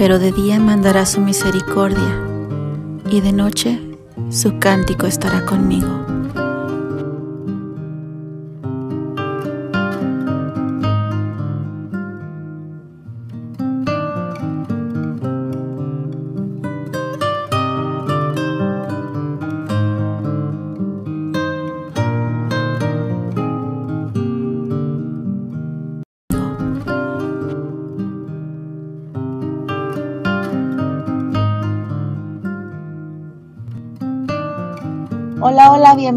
pero de día mandará su misericordia, y de noche su cántico estará conmigo.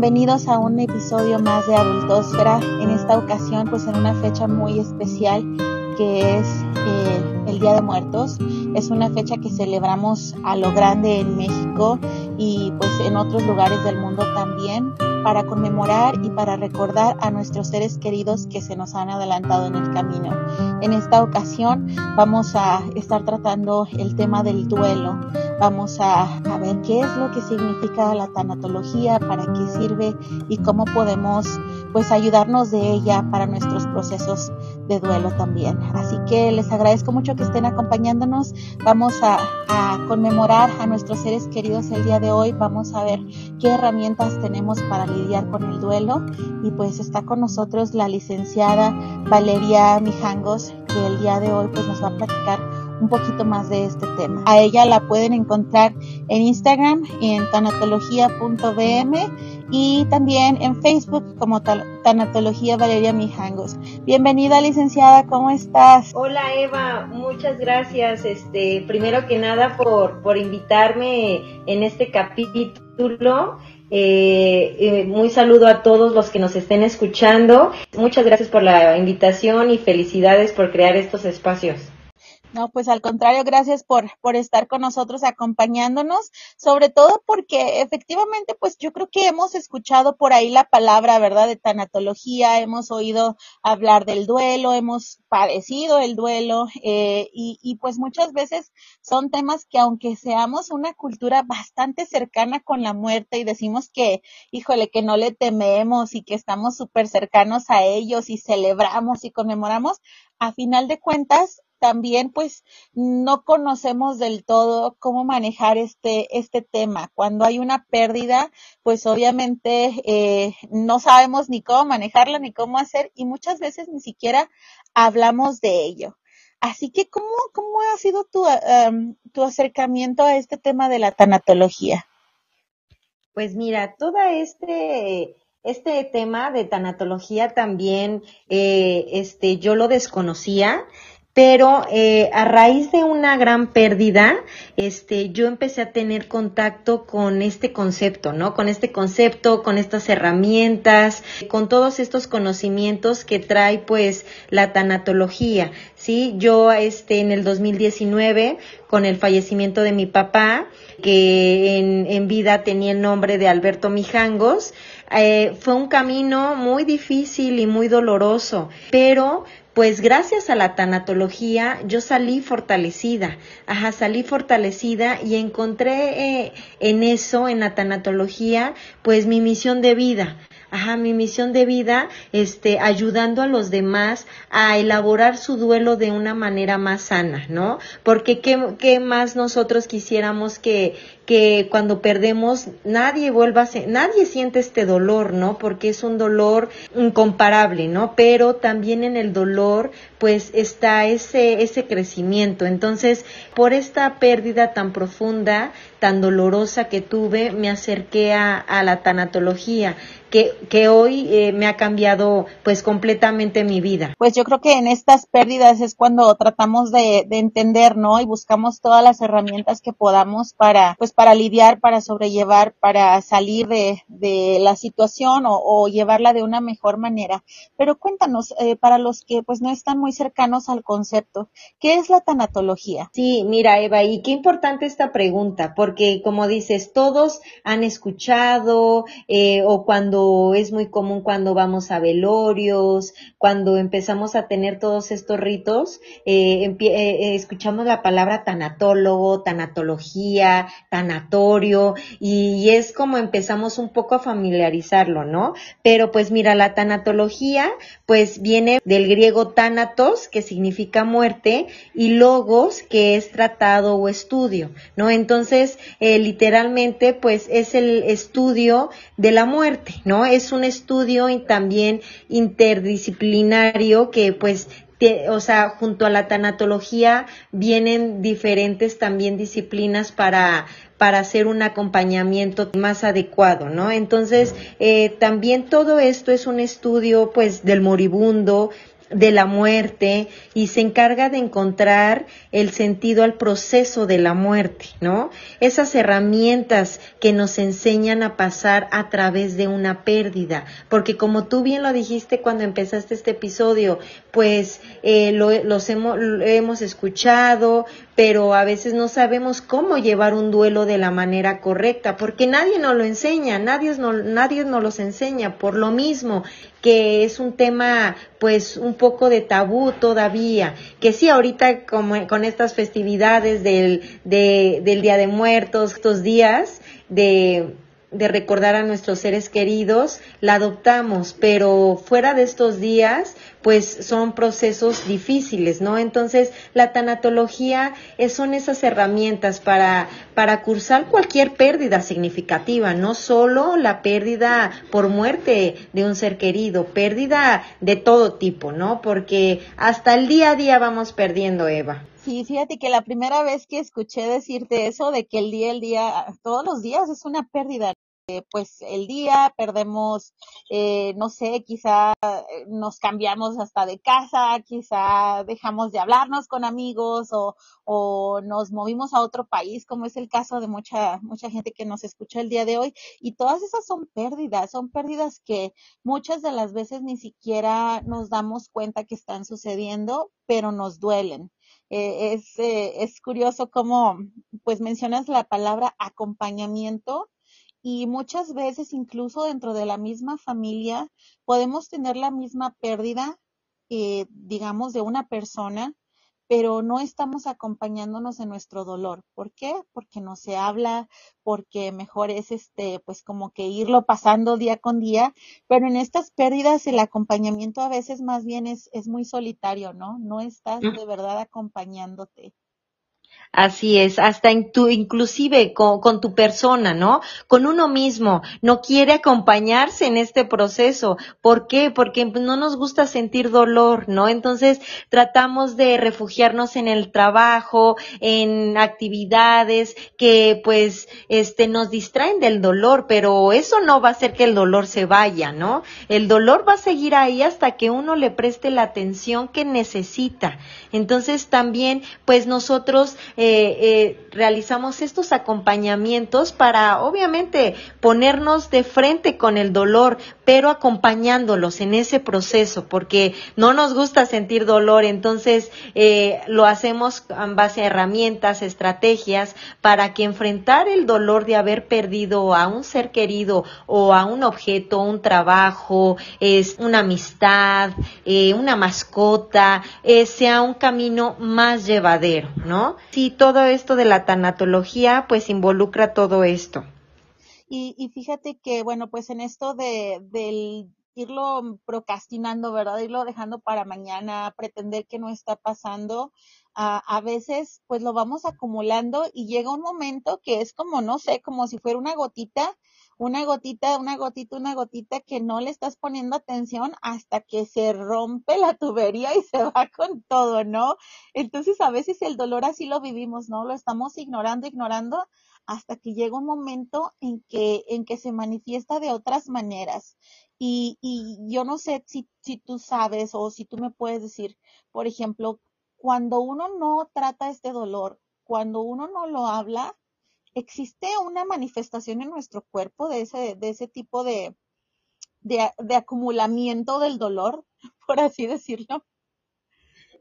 Bienvenidos a un episodio más de Adultosfera. En esta ocasión, pues en una fecha muy especial que es eh, el Día de Muertos. Es una fecha que celebramos a lo grande en México y pues en otros lugares del mundo también para conmemorar y para recordar a nuestros seres queridos que se nos han adelantado en el camino. En esta ocasión vamos a estar tratando el tema del duelo Vamos a, ver qué es lo que significa la tanatología, para qué sirve y cómo podemos pues ayudarnos de ella para nuestros procesos de duelo también. Así que les agradezco mucho que estén acompañándonos. Vamos a, a, conmemorar a nuestros seres queridos el día de hoy. Vamos a ver qué herramientas tenemos para lidiar con el duelo. Y pues está con nosotros la licenciada Valeria Mijangos, que el día de hoy pues nos va a platicar un poquito más de este tema. A ella la pueden encontrar en Instagram en tanatología.bm y también en Facebook como Tanatología Valeria Mijangos. Bienvenida licenciada, ¿cómo estás? Hola Eva, muchas gracias. Este, primero que nada por, por invitarme en este capítulo. Eh, eh, muy saludo a todos los que nos estén escuchando. Muchas gracias por la invitación y felicidades por crear estos espacios. No, pues al contrario, gracias por, por estar con nosotros acompañándonos, sobre todo porque efectivamente, pues yo creo que hemos escuchado por ahí la palabra, ¿verdad?, de tanatología, hemos oído hablar del duelo, hemos padecido el duelo, eh, y, y pues muchas veces son temas que aunque seamos una cultura bastante cercana con la muerte y decimos que, híjole, que no le tememos y que estamos súper cercanos a ellos y celebramos y conmemoramos, a final de cuentas, también pues no conocemos del todo cómo manejar este, este tema. Cuando hay una pérdida, pues obviamente eh, no sabemos ni cómo manejarla ni cómo hacer y muchas veces ni siquiera hablamos de ello. Así que, ¿cómo, cómo ha sido tu, tu acercamiento a este tema de la tanatología? Pues mira, todo este, este tema de tanatología también, eh, este, yo lo desconocía pero eh, a raíz de una gran pérdida, este, yo empecé a tener contacto con este concepto, ¿no? Con este concepto, con estas herramientas, con todos estos conocimientos que trae, pues, la tanatología, ¿sí? Yo, este, en el 2019, con el fallecimiento de mi papá, que en, en vida tenía el nombre de Alberto Mijangos, eh, fue un camino muy difícil y muy doloroso, pero pues gracias a la tanatología yo salí fortalecida, ajá, salí fortalecida y encontré eh, en eso, en la tanatología, pues mi misión de vida, ajá, mi misión de vida, este, ayudando a los demás a elaborar su duelo de una manera más sana, ¿no? Porque qué, qué más nosotros quisiéramos que, que cuando perdemos nadie vuelva a ser, nadie siente este dolor, ¿no? Porque es un dolor incomparable, ¿no? Pero también en el dolor pues está ese ese crecimiento. Entonces, por esta pérdida tan profunda, tan dolorosa que tuve, me acerqué a, a la tanatología que, que hoy eh, me ha cambiado pues completamente mi vida. Pues yo creo que en estas pérdidas es cuando tratamos de, de entender, ¿no? Y buscamos todas las herramientas que podamos para pues para lidiar, para sobrellevar, para salir de, de la situación o, o, llevarla de una mejor manera. Pero cuéntanos, eh, para los que pues no están muy cercanos al concepto, ¿qué es la tanatología? Sí, mira Eva, y qué importante esta pregunta, porque porque como dices, todos han escuchado eh, o cuando es muy común cuando vamos a velorios, cuando empezamos a tener todos estos ritos, eh, eh, escuchamos la palabra tanatólogo, tanatología, tanatorio y es como empezamos un poco a familiarizarlo, ¿no? Pero pues mira, la tanatología pues viene del griego tanatos, que significa muerte, y logos, que es tratado o estudio, ¿no? Entonces, eh, literalmente, pues es el estudio de la muerte, ¿no? Es un estudio también interdisciplinario que pues o sea, junto a la tanatología vienen diferentes también disciplinas para para hacer un acompañamiento más adecuado, ¿no? Entonces, eh, también todo esto es un estudio, pues, del moribundo, de la muerte y se encarga de encontrar el sentido al proceso de la muerte, ¿no? Esas herramientas que nos enseñan a pasar a través de una pérdida, porque como tú bien lo dijiste cuando empezaste este episodio, pues eh, lo, los hemos, hemos escuchado, pero a veces no sabemos cómo llevar un duelo de la manera correcta, porque nadie nos lo enseña, nadie, no, nadie nos los enseña, por lo mismo que es un tema pues un poco de tabú todavía, que sí ahorita como, con estas festividades del, de, del Día de Muertos, estos días de de recordar a nuestros seres queridos, la adoptamos, pero fuera de estos días, pues son procesos difíciles, ¿no? Entonces, la tanatología son esas herramientas para, para cursar cualquier pérdida significativa, no solo la pérdida por muerte de un ser querido, pérdida de todo tipo, ¿no? Porque hasta el día a día vamos perdiendo, Eva. Sí, fíjate que la primera vez que escuché decirte eso de que el día, el día, todos los días es una pérdida, eh, pues el día, perdemos, eh, no sé, quizá eh, nos cambiamos hasta de casa, quizá dejamos de hablarnos con amigos o, o nos movimos a otro país, como es el caso de mucha, mucha gente que nos escucha el día de hoy. Y todas esas son pérdidas, son pérdidas que muchas de las veces ni siquiera nos damos cuenta que están sucediendo, pero nos duelen. Es, es curioso cómo, pues mencionas la palabra acompañamiento y muchas veces incluso dentro de la misma familia podemos tener la misma pérdida, eh, digamos, de una persona, pero no estamos acompañándonos en nuestro dolor. ¿Por qué? Porque no se habla, porque mejor es este, pues como que irlo pasando día con día, pero en estas pérdidas el acompañamiento a veces más bien es, es muy solitario, ¿no? No estás de verdad acompañándote. Así es, hasta en tu, inclusive con, con, tu persona, ¿no? Con uno mismo, no quiere acompañarse en este proceso. ¿Por qué? Porque no nos gusta sentir dolor, ¿no? Entonces tratamos de refugiarnos en el trabajo, en actividades que pues este nos distraen del dolor, pero eso no va a hacer que el dolor se vaya, ¿no? El dolor va a seguir ahí hasta que uno le preste la atención que necesita. Entonces también pues nosotros eh, eh, realizamos estos acompañamientos para, obviamente, ponernos de frente con el dolor, pero acompañándolos en ese proceso, porque no nos gusta sentir dolor, entonces eh, lo hacemos en base a herramientas, estrategias, para que enfrentar el dolor de haber perdido a un ser querido o a un objeto, un trabajo, es una amistad, una mascota, sea un camino más llevadero, ¿no? Y todo esto de la tanatología pues involucra todo esto. Y, y fíjate que, bueno, pues en esto de, del irlo procrastinando, ¿verdad? Irlo dejando para mañana, pretender que no está pasando, a, veces pues lo vamos acumulando y llega un momento que es como, no sé, como si fuera una gotita una gotita, una gotita, una gotita que no le estás poniendo atención hasta que se rompe la tubería y se va con todo, ¿no? Entonces a veces el dolor así lo vivimos, ¿no? Lo estamos ignorando, ignorando hasta que llega un momento en que, en que se manifiesta de otras maneras. Y, y yo no sé si, si tú sabes o si tú me puedes decir, por ejemplo, cuando uno no trata este dolor, cuando uno no lo habla, ¿existe una manifestación en nuestro cuerpo de ese, de ese tipo de, de, acumulamiento del dolor, por así decirlo?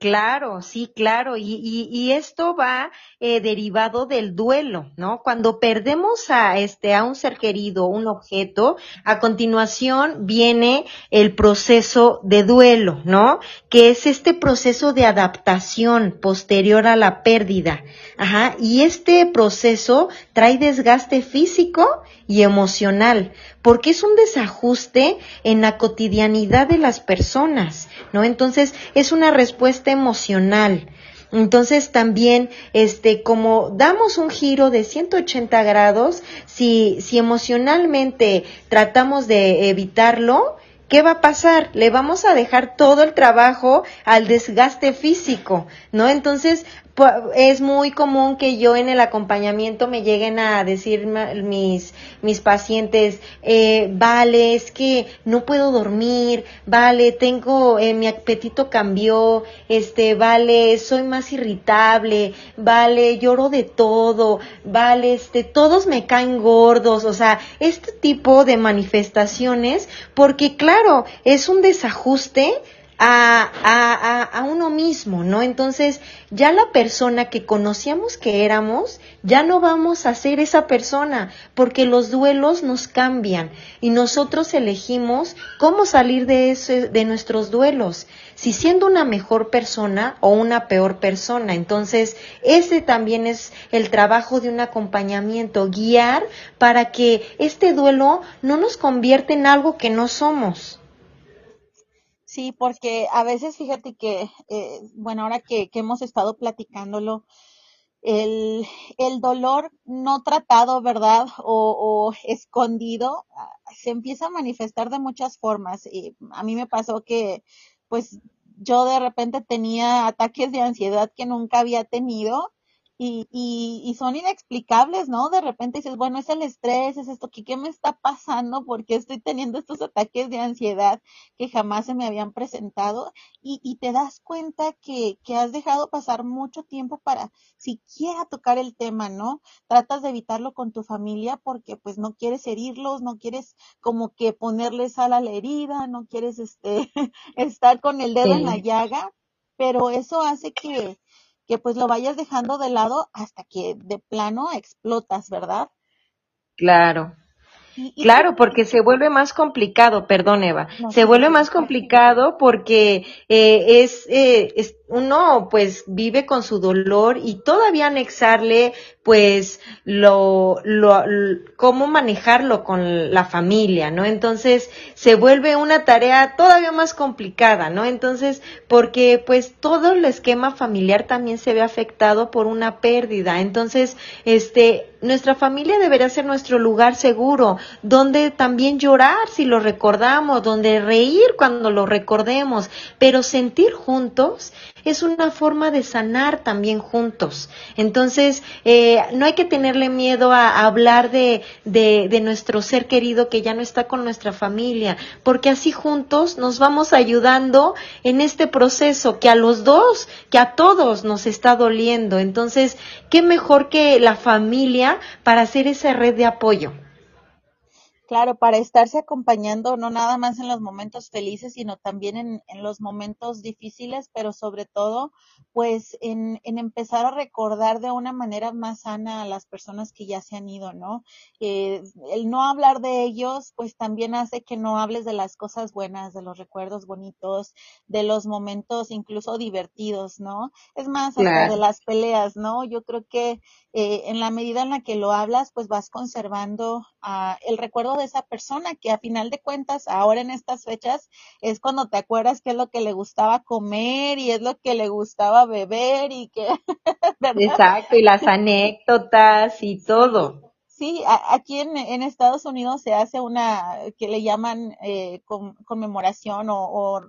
Claro, sí, claro. Y, y, y esto va eh, derivado del duelo, ¿no? Cuando perdemos a este, a un ser querido, un objeto, a continuación viene el proceso de duelo, ¿no? Que es este proceso de adaptación posterior a la pérdida. Ajá. Y este proceso trae desgaste físico y emocional, porque es un desajuste en la cotidianidad de las personas, ¿no? Entonces, es una respuesta emocional. Entonces también, este, como damos un giro de 180 grados, si, si emocionalmente tratamos de evitarlo, ¿qué va a pasar? Le vamos a dejar todo el trabajo al desgaste físico, ¿no? Entonces, es muy común que yo en el acompañamiento me lleguen a decir mis, mis pacientes, eh, vale, es que no puedo dormir, vale, tengo, eh, mi apetito cambió, este, vale, soy más irritable, vale, lloro de todo, vale, este, todos me caen gordos, o sea, este tipo de manifestaciones, porque claro, es un desajuste a, a, a, uno mismo, ¿no? Entonces, ya la persona que conocíamos que éramos, ya no vamos a ser esa persona, porque los duelos nos cambian y nosotros elegimos cómo salir de, ese, de nuestros duelos, si siendo una mejor persona o una peor persona. Entonces, ese también es el trabajo de un acompañamiento, guiar para que este duelo no nos convierta en algo que no somos. Sí, porque a veces fíjate que, eh, bueno, ahora que, que, hemos estado platicándolo, el, el dolor no tratado, ¿verdad? O, o, escondido, ah, se empieza a manifestar de muchas formas. Y a mí me pasó que, pues, yo de repente tenía ataques de ansiedad que nunca había tenido y, y, y, son inexplicables, ¿no? De repente dices, bueno, es el estrés, es esto, ¿qué, ¿qué me está pasando? ¿Por qué estoy teniendo estos ataques de ansiedad que jamás se me habían presentado? Y, y te das cuenta que, que has dejado pasar mucho tiempo para siquiera tocar el tema, ¿no? Tratas de evitarlo con tu familia porque pues no quieres herirlos, no quieres como que ponerles sal a la herida, no quieres este estar con el dedo sí. en la llaga, pero eso hace que que pues lo vayas dejando de lado hasta que de plano explotas, ¿verdad? Claro. Y, y claro, porque se vuelve más complicado, perdón Eva, no, se vuelve más complicado porque eh, es, eh, es, uno pues vive con su dolor y todavía anexarle pues lo, lo, cómo manejarlo con la familia, ¿no? Entonces se vuelve una tarea todavía más complicada, ¿no? Entonces, porque pues todo el esquema familiar también se ve afectado por una pérdida. Entonces, este, nuestra familia debería ser nuestro lugar seguro, donde también llorar si lo recordamos, donde reír cuando lo recordemos, pero sentir juntos es una forma de sanar también juntos. Entonces, eh, no hay que tenerle miedo a, hablar de, de, de, nuestro ser querido que ya no está con nuestra familia, porque así juntos nos vamos ayudando en este proceso que a los dos, que a todos nos está doliendo. Entonces, qué mejor que la familia para hacer esa red de apoyo. Claro, para estarse acompañando no nada más en los momentos felices, sino también en, en los momentos difíciles, pero sobre todo, pues en, en, empezar a recordar de una manera más sana a las personas que ya se han ido, ¿no? Eh, el no hablar de ellos, pues también hace que no hables de las cosas buenas, de los recuerdos bonitos, de los momentos incluso divertidos, ¿no? Es más, hasta de las peleas, ¿no? Yo creo que eh, en la medida en la que lo hablas, pues vas conservando uh, el recuerdo de esa persona que a final de cuentas, ahora en estas fechas, es cuando te acuerdas qué es lo que le gustaba comer y es lo que le gustaba beber y que... Exacto, y las anécdotas y todo. Sí, aquí en, en, Estados Unidos se hace una que le llaman eh, con, conmemoración o, o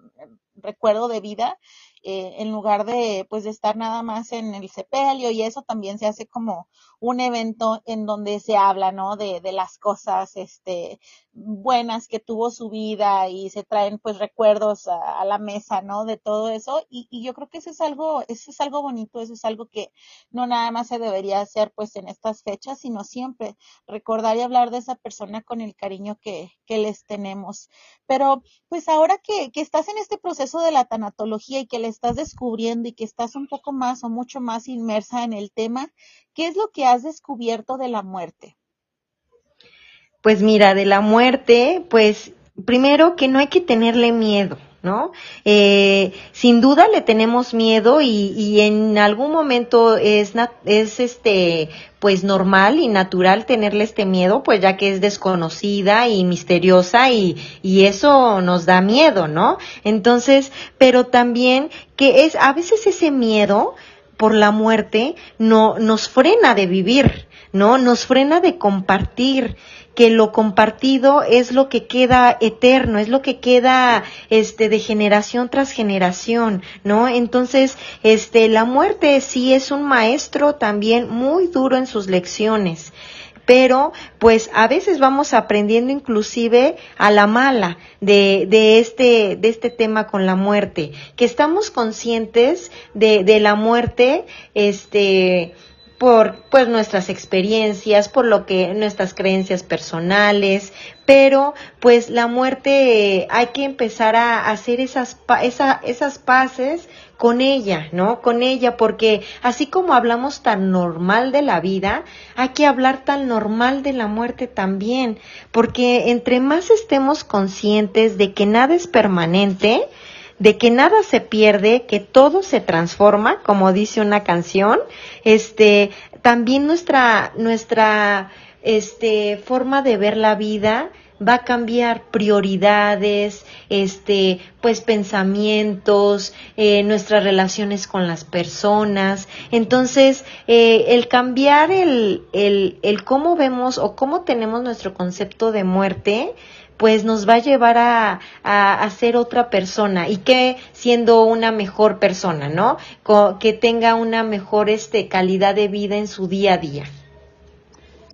recuerdo de vida eh, en lugar de pues de estar nada más en el sepelio y eso también se hace como un evento en donde se habla, ¿no? De, de las cosas, este, buenas que tuvo su vida y se traen pues recuerdos a, la mesa, ¿no? De todo eso y, y, yo creo que eso es algo, eso es algo bonito, eso es algo que no nada más se debería hacer pues en estas fechas, sino siempre recordar y hablar de esa persona con el cariño que, que les tenemos. Pero pues ahora que, que estás en este proceso de la tanatología y que les estás descubriendo y que estás un poco más o mucho más inmersa en el tema, ¿qué es lo que has descubierto de la muerte? Pues mira, de la muerte, pues primero que no hay que tenerle miedo, ¿no? Eh, sin duda le tenemos miedo y, y en algún momento es, es este, pues normal y natural tenerle este miedo, pues ya que es desconocida y misteriosa y, y eso nos da miedo, ¿no? Entonces, pero también que es, a veces ese miedo por la muerte no, nos frena de vivir, ¿no? Nos frena de compartir que lo compartido es lo que queda eterno, es lo que queda este de generación tras generación, ¿no? Entonces, este la muerte sí es un maestro también muy duro en sus lecciones pero pues a veces vamos aprendiendo inclusive a la mala de, de este de este tema con la muerte que estamos conscientes de, de la muerte este por pues nuestras experiencias, por lo que nuestras creencias personales, pero pues la muerte hay que empezar a hacer esas esa, esas paces con ella, ¿no? Con ella porque así como hablamos tan normal de la vida, hay que hablar tan normal de la muerte también, porque entre más estemos conscientes de que nada es permanente, de que nada se pierde, que todo se transforma, como dice una canción, este, también nuestra, nuestra, este, forma de ver la vida va a cambiar prioridades, este, pues pensamientos, eh, nuestras relaciones con las personas. Entonces, eh, el cambiar el, el, el cómo vemos o cómo tenemos nuestro concepto de muerte, pues nos va a llevar a, a, ser otra persona y que siendo una mejor persona, ¿no? que tenga una mejor este, calidad de vida en su día a día.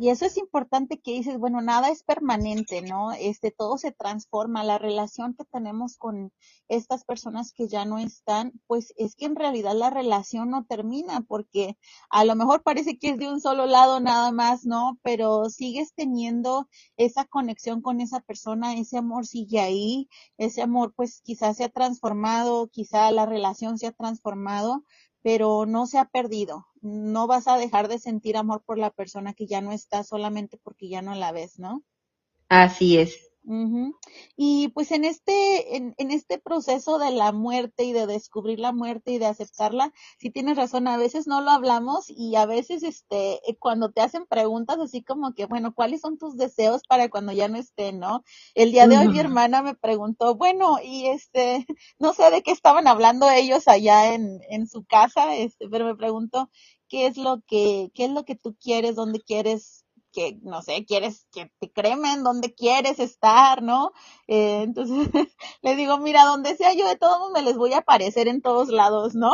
Y eso es importante que dices, bueno, nada es permanente, ¿no? Este, todo se transforma. La relación que tenemos con estas personas que ya no están, pues es que en realidad la relación no termina porque a lo mejor parece que es de un solo lado nada más, ¿no? Pero sigues teniendo esa conexión con esa persona, ese amor sigue ahí, ese amor pues quizás se ha transformado, quizá la relación se ha transformado, pero no se ha perdido. No vas a dejar de sentir amor por la persona que ya no está solamente porque ya no la ves, ¿no? Así es. Y pues en este, en, en, este proceso de la muerte y de descubrir la muerte y de aceptarla, si tienes razón, a veces no lo hablamos y a veces este, eh, cuando te hacen preguntas así como que, bueno, ¿cuáles son tus deseos para cuando ya no esté, no? El día de hoy mi hermana me preguntó, bueno, y este, no sé de qué estaban hablando ellos allá en, en su casa, este, pero me preguntó, ¿qué es lo que, qué es lo que tú quieres, dónde quieres que, no sé, quieres que te cremen, donde quieres estar, ¿no? Eh, entonces le digo, mira, donde sea yo de todos me les voy a aparecer en todos lados, ¿no?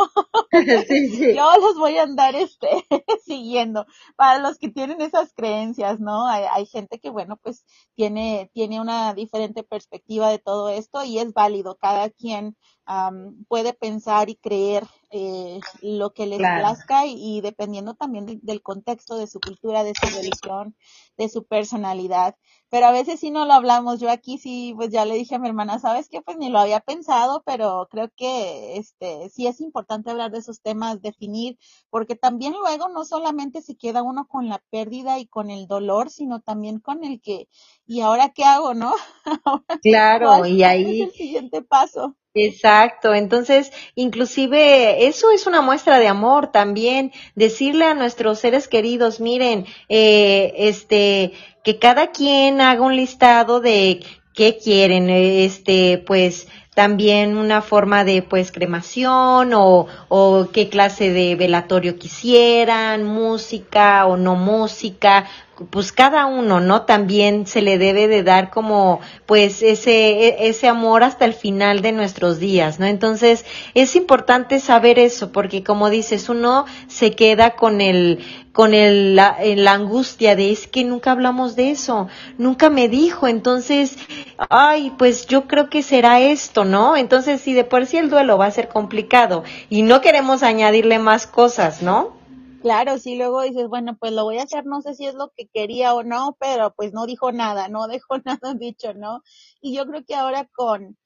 sí, sí. Yo los voy a andar este, siguiendo. Para los que tienen esas creencias, ¿no? Hay, hay gente que, bueno, pues tiene, tiene una diferente perspectiva de todo esto y es válido. Cada quien puede pensar y creer eh, lo que les plazca y, dependiendo también del contexto de su cultura, de su religión, de su personalidad. Pero a veces sí no lo hablamos. Yo aquí sí, pues ya le dije a mi hermana, ¿sabes qué? Pues ni lo había pensado, pero creo que este sí es importante hablar de esos temas, definir, porque también luego no solamente se queda uno con la pérdida y con el dolor, sino también con el que, ¿y ahora qué hago, no? claro, y ahí. Es el siguiente paso. Exacto, entonces inclusive eso es una muestra de amor también, decirle a nuestros seres queridos, miren, eh, este, que cada quien haga un listado de qué quieren, este, pues también una forma de pues cremación o, o qué clase de velatorio quisieran, música o no música, pues cada uno, ¿no? También se le debe de dar como pues ese, e, ese amor hasta el final de nuestros días, ¿no? Entonces es importante saber eso porque como dices, uno se queda con el, con el, la, la angustia de es que nunca hablamos de eso, nunca me dijo, entonces, ay, pues yo creo que será esto, ¿no? Entonces si de por sí el duelo va a ser complicado y no queremos añadirle más cosas, ¿no? Claro, sí, luego dices, bueno, pues lo voy a hacer, no sé si es lo que quería o no, pero pues no dijo nada, no dejó nada dicho, ¿no? Y yo creo que ahora con,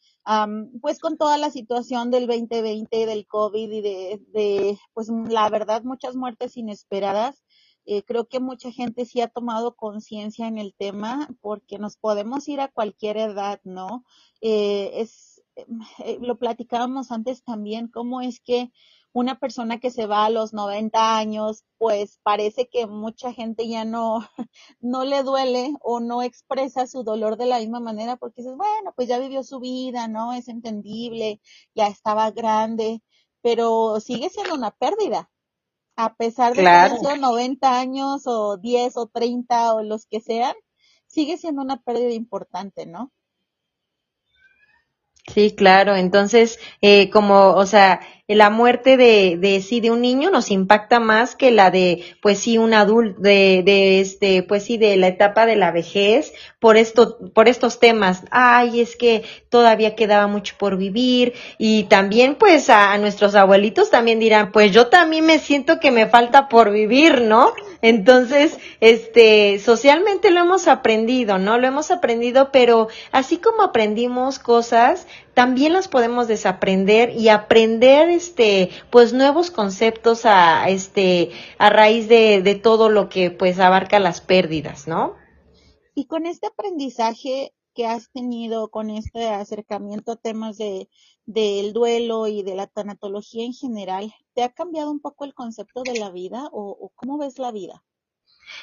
pues con toda la situación del 2020, del COVID y de, de pues la verdad, muchas muertes inesperadas. Eh, creo que mucha gente sí ha tomado conciencia en el tema porque nos podemos ir a cualquier edad, ¿no? Eh, es, eh, lo platicábamos antes también, cómo es que una persona que se va a los 90 años, pues parece que mucha gente ya no, no le duele o no expresa su dolor de la misma manera porque dices, bueno, pues ya vivió su vida, ¿no? Es entendible, ya estaba grande, pero sigue siendo una pérdida. A pesar de que son 90 años o 10 o 30 o los que sean, sigue siendo una pérdida importante, ¿no? Sí, claro. Entonces, eh, como, o sea, la muerte de, de sí de un niño nos impacta más que la de pues sí un adulto de, de este pues sí de la etapa de la vejez por esto por estos temas. Ay es que todavía quedaba mucho por vivir y también pues a, a nuestros abuelitos también dirán pues yo también me siento que me falta por vivir no entonces este socialmente lo hemos aprendido no lo hemos aprendido pero así como aprendimos cosas también las podemos desaprender y aprender este pues nuevos conceptos a este a raíz de, de todo lo que pues abarca las pérdidas, ¿no? Y con este aprendizaje que has tenido, con este acercamiento a temas de del duelo y de la tanatología en general, ¿te ha cambiado un poco el concepto de la vida o, o cómo ves la vida?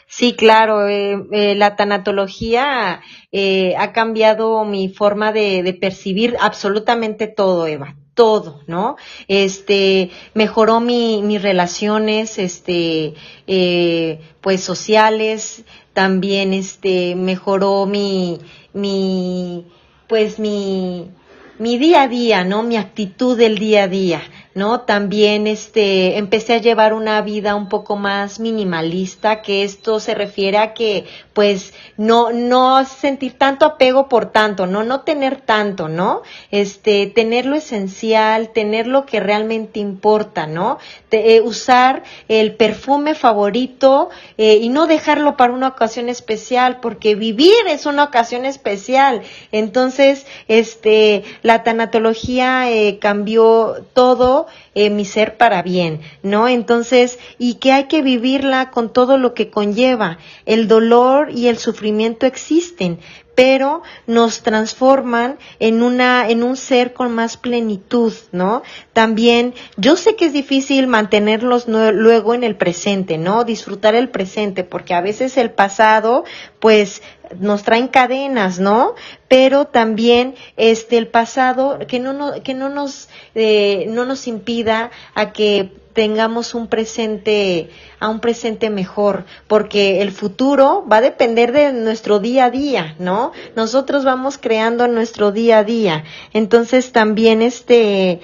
Sí, claro, eh, eh, la tanatología eh, ha cambiado mi forma de, percibir absolutamente todo, Eva, todo, ¿no? Este, mejoró mi, mis relaciones, este, eh, pues sociales, también, este, mejoró mi, mi, pues mi, mi día a día, ¿no? Mi actitud del día a día. ¿No? También este, empecé a llevar una vida un poco más minimalista, que esto se refiere a que, pues, no, no sentir tanto apego por tanto, ¿no? No tener tanto, ¿no? Este, tener lo esencial, tener lo que realmente importa, ¿no? Eh, usar el perfume favorito eh, y no dejarlo para una ocasión especial, porque vivir es una ocasión especial. Entonces, este, la tanatología eh, cambió todo eh, mi ser para bien, ¿no? Entonces, y que hay que vivirla con todo lo que conlleva. El dolor y el sufrimiento existen, pero nos transforman en una, en un ser con más plenitud, ¿no? También, yo sé que es difícil mantenerlos luego en el presente, ¿no? Disfrutar el presente, porque a veces el pasado, pues, nos traen cadenas, ¿no? Pero también este el pasado que no, no que no nos eh, no nos impida a que tengamos un presente, a un presente mejor, porque el futuro va a depender de nuestro día a día, ¿no? Nosotros vamos creando nuestro día a día. Entonces también este,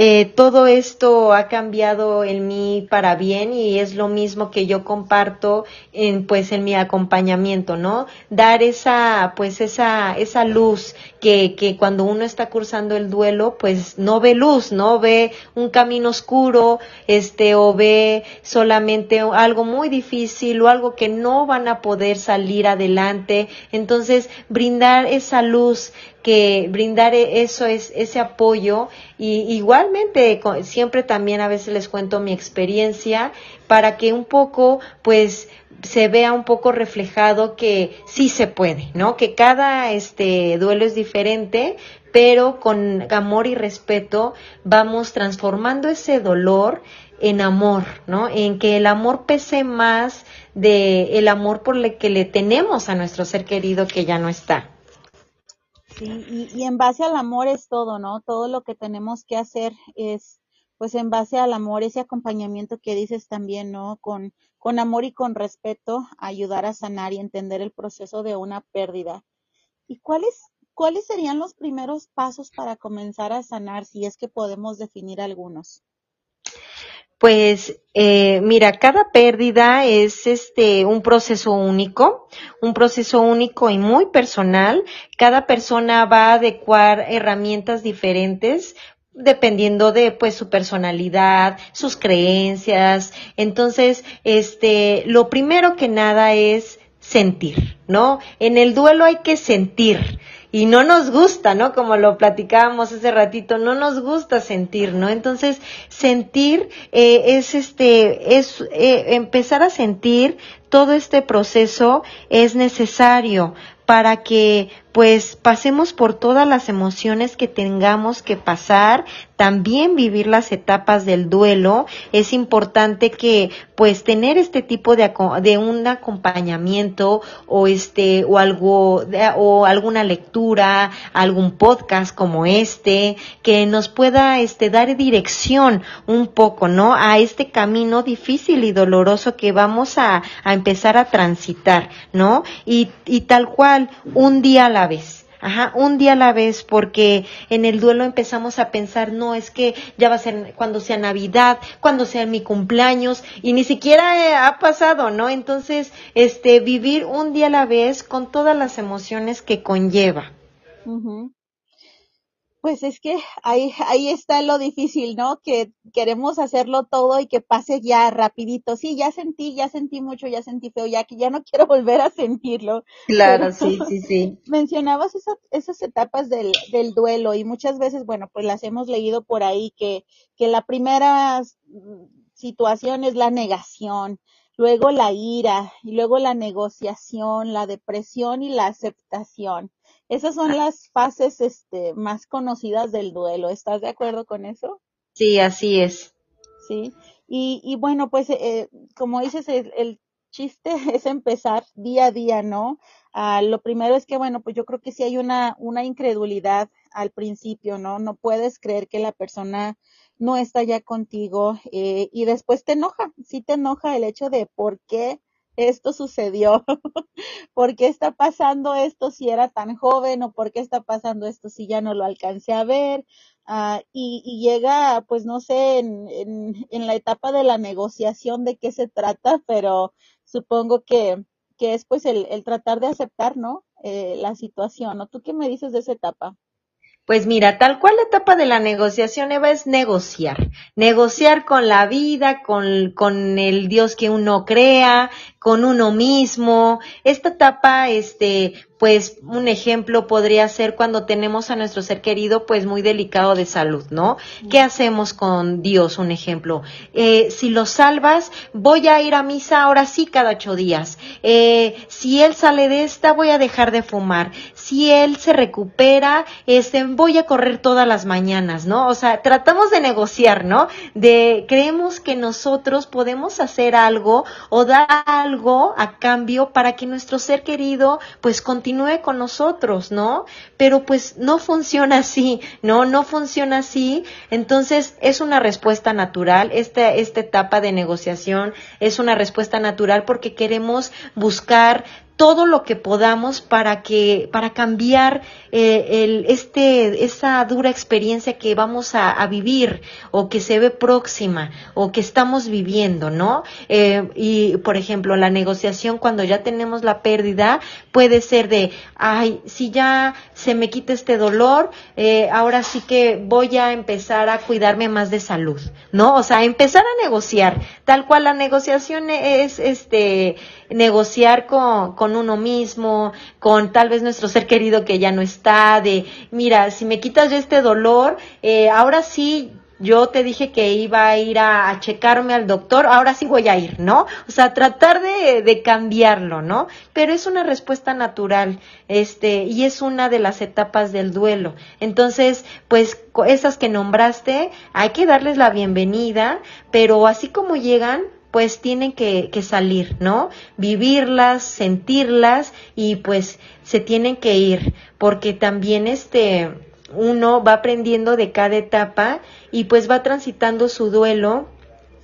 eh, todo esto ha cambiado en mí para bien y es lo mismo que yo comparto en pues en mi acompañamiento, ¿no? Dar esa pues esa esa luz que que cuando uno está cursando el duelo pues no ve luz, no ve un camino oscuro, este o ve solamente algo muy difícil o algo que no van a poder salir adelante, entonces brindar esa luz que brindar e, eso es ese apoyo y igualmente siempre también a veces les cuento mi experiencia para que un poco pues se vea un poco reflejado que sí se puede, ¿no? Que cada este duelo es diferente, pero con amor y respeto vamos transformando ese dolor en amor, ¿no? En que el amor pese más de el amor por el que le tenemos a nuestro ser querido que ya no está. Sí, y, en base al amor es todo, ¿no? Todo lo que tenemos que hacer es, pues en base al amor, ese acompañamiento que dices también, ¿no? Con, con amor y con respeto, ayudar a sanar y entender el proceso de una pérdida. ¿Y cuáles, cuáles serían los primeros pasos para comenzar a sanar, si es que podemos definir algunos? Pues eh, mira, cada pérdida es este un proceso único, un proceso único y muy personal. Cada persona va a adecuar herramientas diferentes dependiendo de pues su personalidad, sus creencias. Entonces, este, lo primero que nada es sentir, ¿no? En el duelo hay que sentir y no nos gusta, ¿no? Como lo platicábamos hace ratito, no nos gusta sentir, ¿no? Entonces, sentir eh, es este, es eh, empezar a sentir todo este proceso es necesario para que pues pasemos por todas las emociones que tengamos que pasar, también vivir las etapas del duelo. Es importante que pues tener este tipo de, de un acompañamiento o este o algo o alguna lectura, algún podcast como este que nos pueda este dar dirección un poco, ¿no? A este camino difícil y doloroso que vamos a, a empezar a transitar, ¿no? Y, y tal cual un día a la vez. Ajá, un día a la vez, porque en el duelo empezamos a pensar, no, es que ya va a ser cuando sea Navidad, cuando sea mi cumpleaños, y ni siquiera eh, ha pasado, ¿no? Entonces, este, vivir un día a la vez con todas las emociones que conlleva. Pues es que ahí, ahí está lo difícil, ¿no? Que queremos hacerlo todo y que pase ya rapidito. Sí, ya sentí, ya sentí mucho, ya sentí feo, ya que ya no quiero volver a sentirlo. Claro, sí, sí, sí. Mencionabas esas, esas etapas del, del duelo y muchas veces, bueno, pues las hemos leído por ahí que, que la primera situación es la negación, luego la ira y luego la negociación, la depresión y la aceptación. Esas son las fases este, más conocidas del duelo. ¿Estás de acuerdo con eso? Sí, así es. Sí. Y, y bueno, pues eh, como dices, el, chiste es empezar día a día, ¿no? Ah, lo primero es que, bueno, pues yo creo que sí hay una, una incredulidad al principio, ¿no? No puedes creer que la persona no está ya contigo eh, y después te enoja, sí te enoja el hecho de por qué esto sucedió, por qué está pasando esto si era tan joven o por qué está pasando esto si ya no lo alcancé a ver. Uh, y, y, llega, pues no sé, en, en, en, la etapa de la negociación de qué se trata, pero supongo que, que es pues el, el tratar de aceptar, ¿no? Eh, la situación, ¿no? ¿Tú qué me dices de esa etapa? Pues mira, tal cual la etapa de la negociación, Eva, es negociar. Negociar con la vida, con, con el Dios que uno crea, con uno mismo. Esta etapa, este, pues un ejemplo podría ser cuando tenemos a nuestro ser querido pues muy delicado de salud, ¿no? ¿Qué hacemos con Dios? Un ejemplo. Eh, si lo salvas, voy a ir a misa ahora sí cada ocho días. Eh, si él sale de esta, voy a dejar de fumar. Si él se recupera, este, voy a correr todas las mañanas, ¿no? O sea, tratamos de negociar, ¿no? De, creemos que nosotros podemos hacer algo o dar algo a cambio para que nuestro ser querido pues continúe continúe con nosotros, ¿no? Pero pues no funciona así, ¿no? No funciona así. Entonces es una respuesta natural. Esta, esta etapa de negociación es una respuesta natural porque queremos buscar todo lo que podamos para que para cambiar eh, el, este esa dura experiencia que vamos a, a, vivir o que se ve próxima o que estamos viviendo no eh, y por ejemplo la negociación cuando ya tenemos la pérdida puede ser de ay si ya se me quita este dolor eh, ahora sí que voy a empezar a cuidarme más de salud no o sea empezar a negociar tal cual la negociación es este negociar con, con uno mismo, con tal vez nuestro ser querido que ya no está, de, mira, si me quitas ya este dolor, eh, ahora sí yo te dije que iba a ir a, checarme al doctor, ahora sí voy a ir, ¿no? O sea, tratar de, de, cambiarlo, ¿no? Pero es una respuesta natural, este, y es una de las etapas del duelo. Entonces, pues, esas que nombraste, hay que darles la bienvenida, pero así como llegan, pues tienen que, que salir, ¿no? Vivirlas, sentirlas y pues se tienen que ir, porque también este uno va aprendiendo de cada etapa y pues va transitando su duelo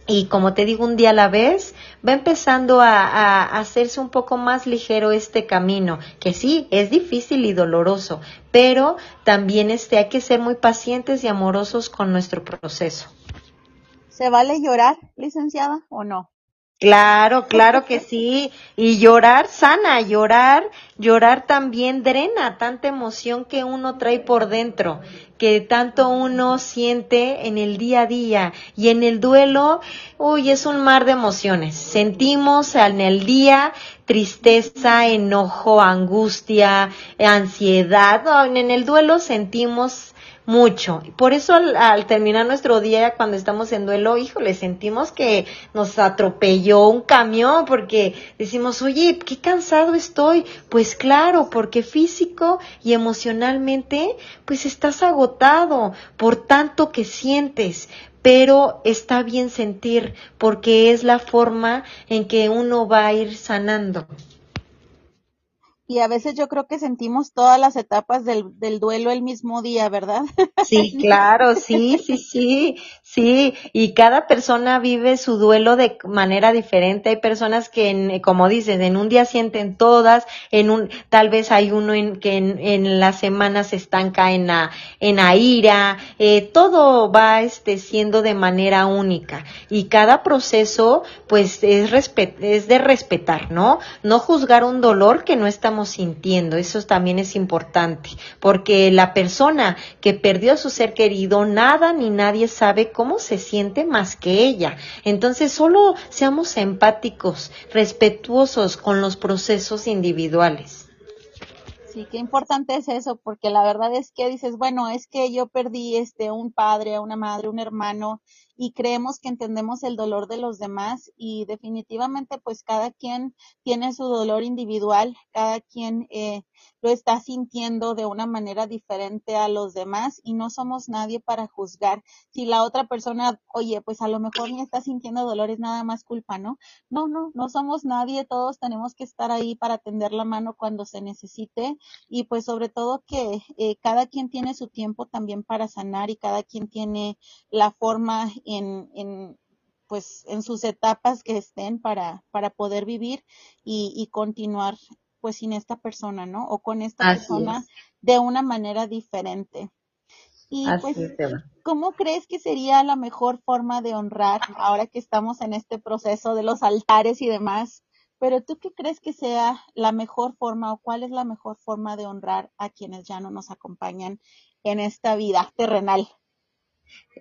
y como te digo un día a la vez, va empezando a, a, hacerse un poco más ligero este camino, que sí, es difícil y doloroso, pero también este, hay que ser muy pacientes y amorosos con nuestro proceso. ¿Se vale llorar, licenciada, o no? Claro, claro que sí. Y llorar sana, llorar, llorar también drena tanta emoción que uno trae por dentro, que tanto uno siente en el día a día. Y en el duelo, uy, es un mar de emociones. Sentimos en el día tristeza, enojo, angustia, ansiedad. en el duelo sentimos mucho. Por eso al, terminar nuestro día, cuando estamos en duelo, híjole, sentimos que nos atropelló un camión porque decimos, oye, qué cansado estoy. Pues claro, porque físico y emocionalmente, pues estás agotado por tanto que sientes. Pero está bien sentir porque es la forma en que uno va a ir sanando y a veces yo creo que sentimos todas las etapas del, del duelo el mismo día, ¿verdad? Sí, claro, sí, sí, sí, sí. Y cada persona vive su duelo de manera diferente. Hay personas que, en, como dices, en un día sienten todas, en un, tal vez hay uno en, que en, en la semana se estanca en la, en la ira. Eh, todo va este, siendo de manera única. Y cada proceso, pues, es, respet, es de respetar, ¿no? No juzgar un dolor que no está sintiendo. Eso también es importante, porque la persona que perdió a su ser querido, nada ni nadie sabe cómo se siente más que ella. Entonces, solo seamos empáticos, respetuosos con los procesos individuales. Sí, qué importante es eso, porque la verdad es que dices, bueno, es que yo perdí este un padre, una madre, un hermano, y creemos que entendemos el dolor de los demás y definitivamente pues cada quien tiene su dolor individual, cada quien eh, lo está sintiendo de una manera diferente a los demás y no somos nadie para juzgar. Si la otra persona, oye, pues a lo mejor ni está sintiendo dolor, es nada más culpa, ¿no? No, no, no somos nadie, todos tenemos que estar ahí para tender la mano cuando se necesite y pues sobre todo que eh, cada quien tiene su tiempo también para sanar y cada quien tiene la forma en, en pues en sus etapas que estén para, para poder vivir y, y continuar pues sin esta persona, ¿no? O con esta persona de una manera diferente. Y pues, ¿cómo crees que sería la mejor forma de honrar ahora que estamos en este proceso de los altares y demás? Pero tú qué crees que sea la mejor forma o cuál es la mejor forma de honrar a quienes ya no nos acompañan en esta vida terrenal?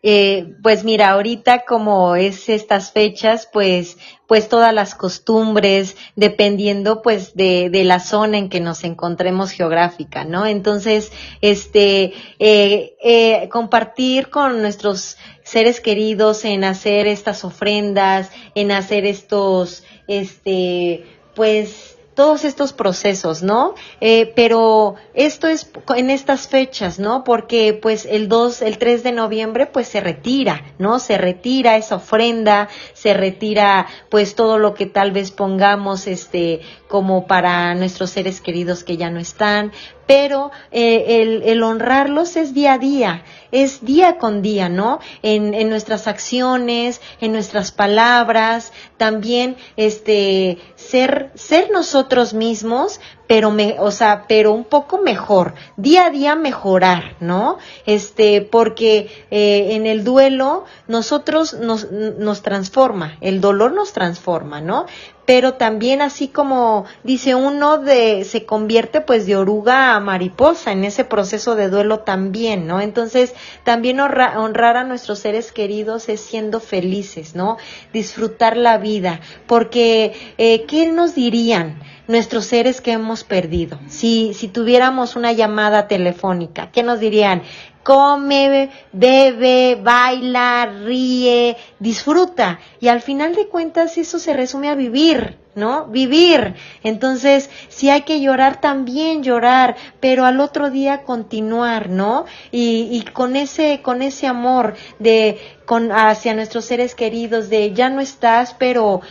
Eh, pues mira, ahorita como es estas fechas, pues, pues todas las costumbres, dependiendo pues de, de la zona en que nos encontremos geográfica, ¿no? Entonces, este, eh, eh, compartir con nuestros seres queridos en hacer estas ofrendas, en hacer estos, este, pues, todos estos procesos, ¿no? Eh, pero esto es en estas fechas, ¿no? Porque pues el 2, el 3 de noviembre pues se retira, ¿no? Se retira esa ofrenda, se retira pues todo lo que tal vez pongamos este como para nuestros seres queridos que ya no están, pero eh, el, honrarlos es día a día, es día con día, ¿no? En, en nuestras acciones, en nuestras palabras, también este ser, ser nosotros mismos, pero me, o sea, pero un poco mejor, día a día mejorar, ¿no? Este, porque eh, en el duelo nosotros nos, nos transforma, el dolor nos transforma, ¿no? pero también así como dice uno de se convierte pues de oruga a mariposa en ese proceso de duelo también, ¿no? Entonces, también honrar a nuestros seres queridos es siendo felices, ¿no? Disfrutar la vida, porque eh, ¿qué nos dirían? Nuestros seres que hemos perdido. Si, si tuviéramos una llamada telefónica, ¿qué nos dirían? come, bebe, baila, ríe, disfruta. Y al final de cuentas eso se resume a vivir, ¿no? Vivir. Entonces, si hay que llorar, también llorar, pero al otro día continuar, ¿no? Y, y con ese, con ese amor de, con, hacia nuestros seres queridos, de ya no estás, pero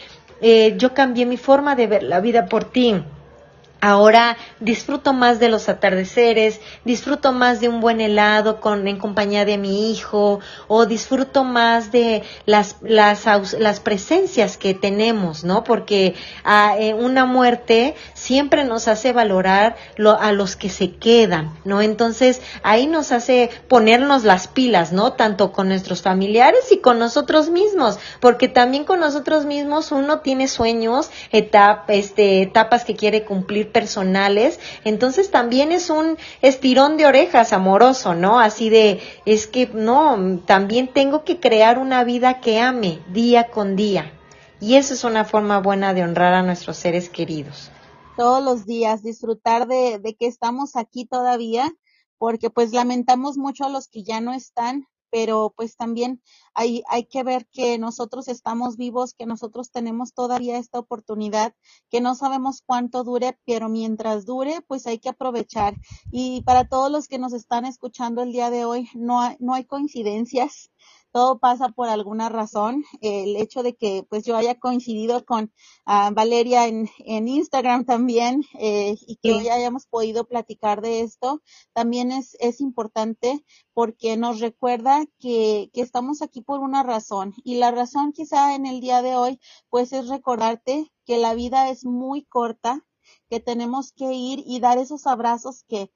eh, yo cambié mi forma de ver la vida por ti Ahora disfruto más de los atardeceres, disfruto más de un buen helado con, en compañía de mi hijo, o disfruto más de las, las, las presencias que tenemos, ¿no? Porque a, eh, una muerte siempre nos hace valorar lo, a los que se quedan, ¿no? Entonces ahí nos hace ponernos las pilas, ¿no? Tanto con nuestros familiares y con nosotros mismos, porque también con nosotros mismos uno tiene sueños, etap, este, etapas que quiere cumplir personales, entonces también es un estirón de orejas amoroso, ¿no? Así de, es que no, también tengo que crear una vida que ame día con día. Y eso es una forma buena de honrar a nuestros seres queridos. Todos los días, disfrutar de, que estamos aquí todavía, porque pues lamentamos mucho a los que ya no están, pero pues también hay, hay que ver que nosotros estamos vivos, que nosotros tenemos todavía esta oportunidad, que no sabemos cuánto dure, pero mientras dure, pues hay que aprovechar. Y para todos los que nos están escuchando el día de hoy, no hay, no hay coincidencias todo pasa por alguna razón. El hecho de que pues yo haya coincidido con uh, Valeria en, en, Instagram también eh, y que sí. hoy hayamos podido platicar de esto también es, es importante porque nos recuerda que, que estamos aquí por una razón y la razón quizá en el día de hoy pues es recordarte que la vida es muy corta, que tenemos que ir y dar esos abrazos que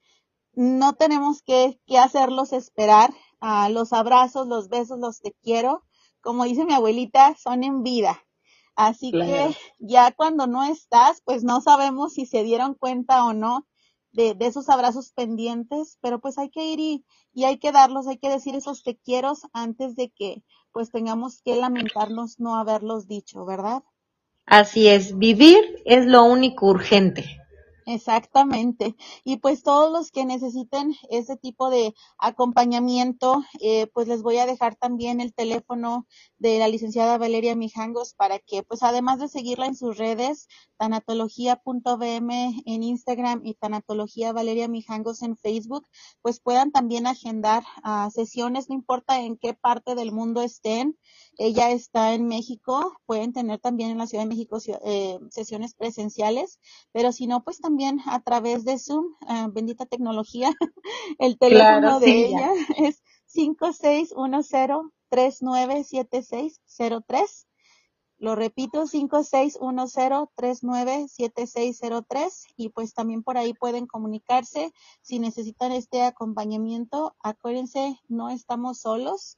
no tenemos que, que hacerlos esperar, uh, los abrazos, los besos, los te quiero, como dice mi abuelita, son en vida. Así claro. que ya cuando no estás, pues no sabemos si se dieron cuenta o no de, de, esos abrazos pendientes, pero pues hay que ir y, y hay que darlos, hay que decir esos te quiero antes de que pues tengamos que lamentarnos no haberlos dicho, ¿verdad? Así es, vivir es lo único urgente. Exactamente. Y pues todos los que necesiten ese tipo de acompañamiento, eh, pues les voy a dejar también el teléfono de la licenciada Valeria Mijangos para que, pues además de seguirla en sus redes, tanatología.bm en Instagram y tanatología Valeria Mijangos en Facebook, pues puedan también agendar uh, sesiones, no importa en qué parte del mundo estén. Ella está en México, pueden tener también en la Ciudad de México eh, sesiones presenciales, pero si no, pues también a través de Zoom, uh, bendita tecnología, el teléfono claro, de sí, ella ya. es 5610-397603. Lo repito, 5610-397603 y pues también por ahí pueden comunicarse si necesitan este acompañamiento. Acuérdense, no estamos solos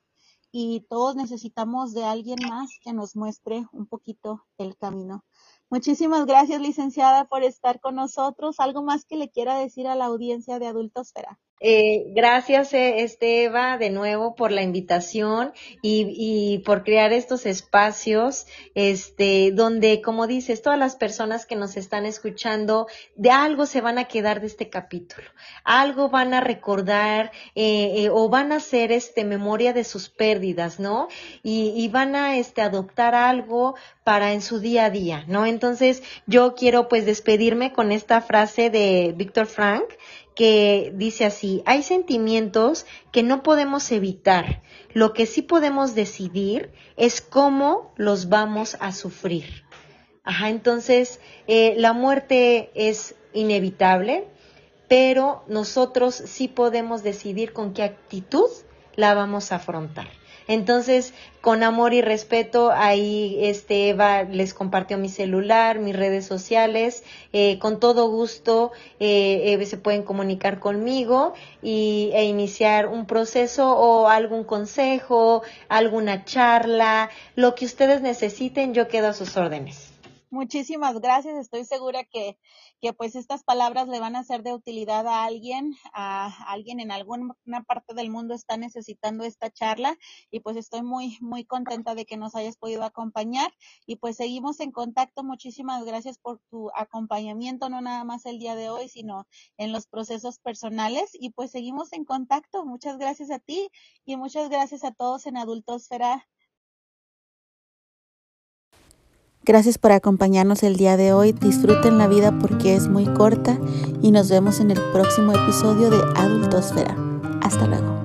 y todos necesitamos de alguien más que nos muestre un poquito el camino. Muchísimas gracias, licenciada, por estar con nosotros. ¿Algo más que le quiera decir a la audiencia de Adultosfera? Eh, gracias, eh, Esteba, de nuevo por la invitación y, y, por crear estos espacios, este, donde, como dices, todas las personas que nos están escuchando, de algo se van a quedar de este capítulo, algo van a recordar eh, eh o van a hacer, este, memoria de sus pérdidas, ¿no? Y, y van a, este, adoptar algo para en su día a día, ¿no? Entonces, yo quiero, pues, despedirme con esta frase de Víctor Frank, que dice así, hay sentimientos que no podemos evitar, lo que sí podemos decidir es cómo los vamos a sufrir. Ajá, entonces eh, la muerte es inevitable, pero nosotros sí podemos decidir con qué actitud la vamos a afrontar. Entonces, con amor y respeto, ahí este Eva les compartió mi celular, mis redes sociales, eh, con todo gusto eh, se pueden comunicar conmigo y, e iniciar un proceso o algún consejo, alguna charla, lo que ustedes necesiten, yo quedo a sus órdenes. Muchísimas gracias. Estoy segura que, que pues estas palabras le van a ser de utilidad a alguien, a alguien en alguna parte del mundo está necesitando esta charla y pues estoy muy, muy contenta de que nos hayas podido acompañar y pues seguimos en contacto. Muchísimas gracias por tu acompañamiento, no nada más el día de hoy, sino en los procesos personales y pues seguimos en contacto. Muchas gracias a ti y muchas gracias a todos en Adultosfera Gracias por acompañarnos el día de hoy. Disfruten la vida porque es muy corta y nos vemos en el próximo episodio de Adultosfera. Hasta luego.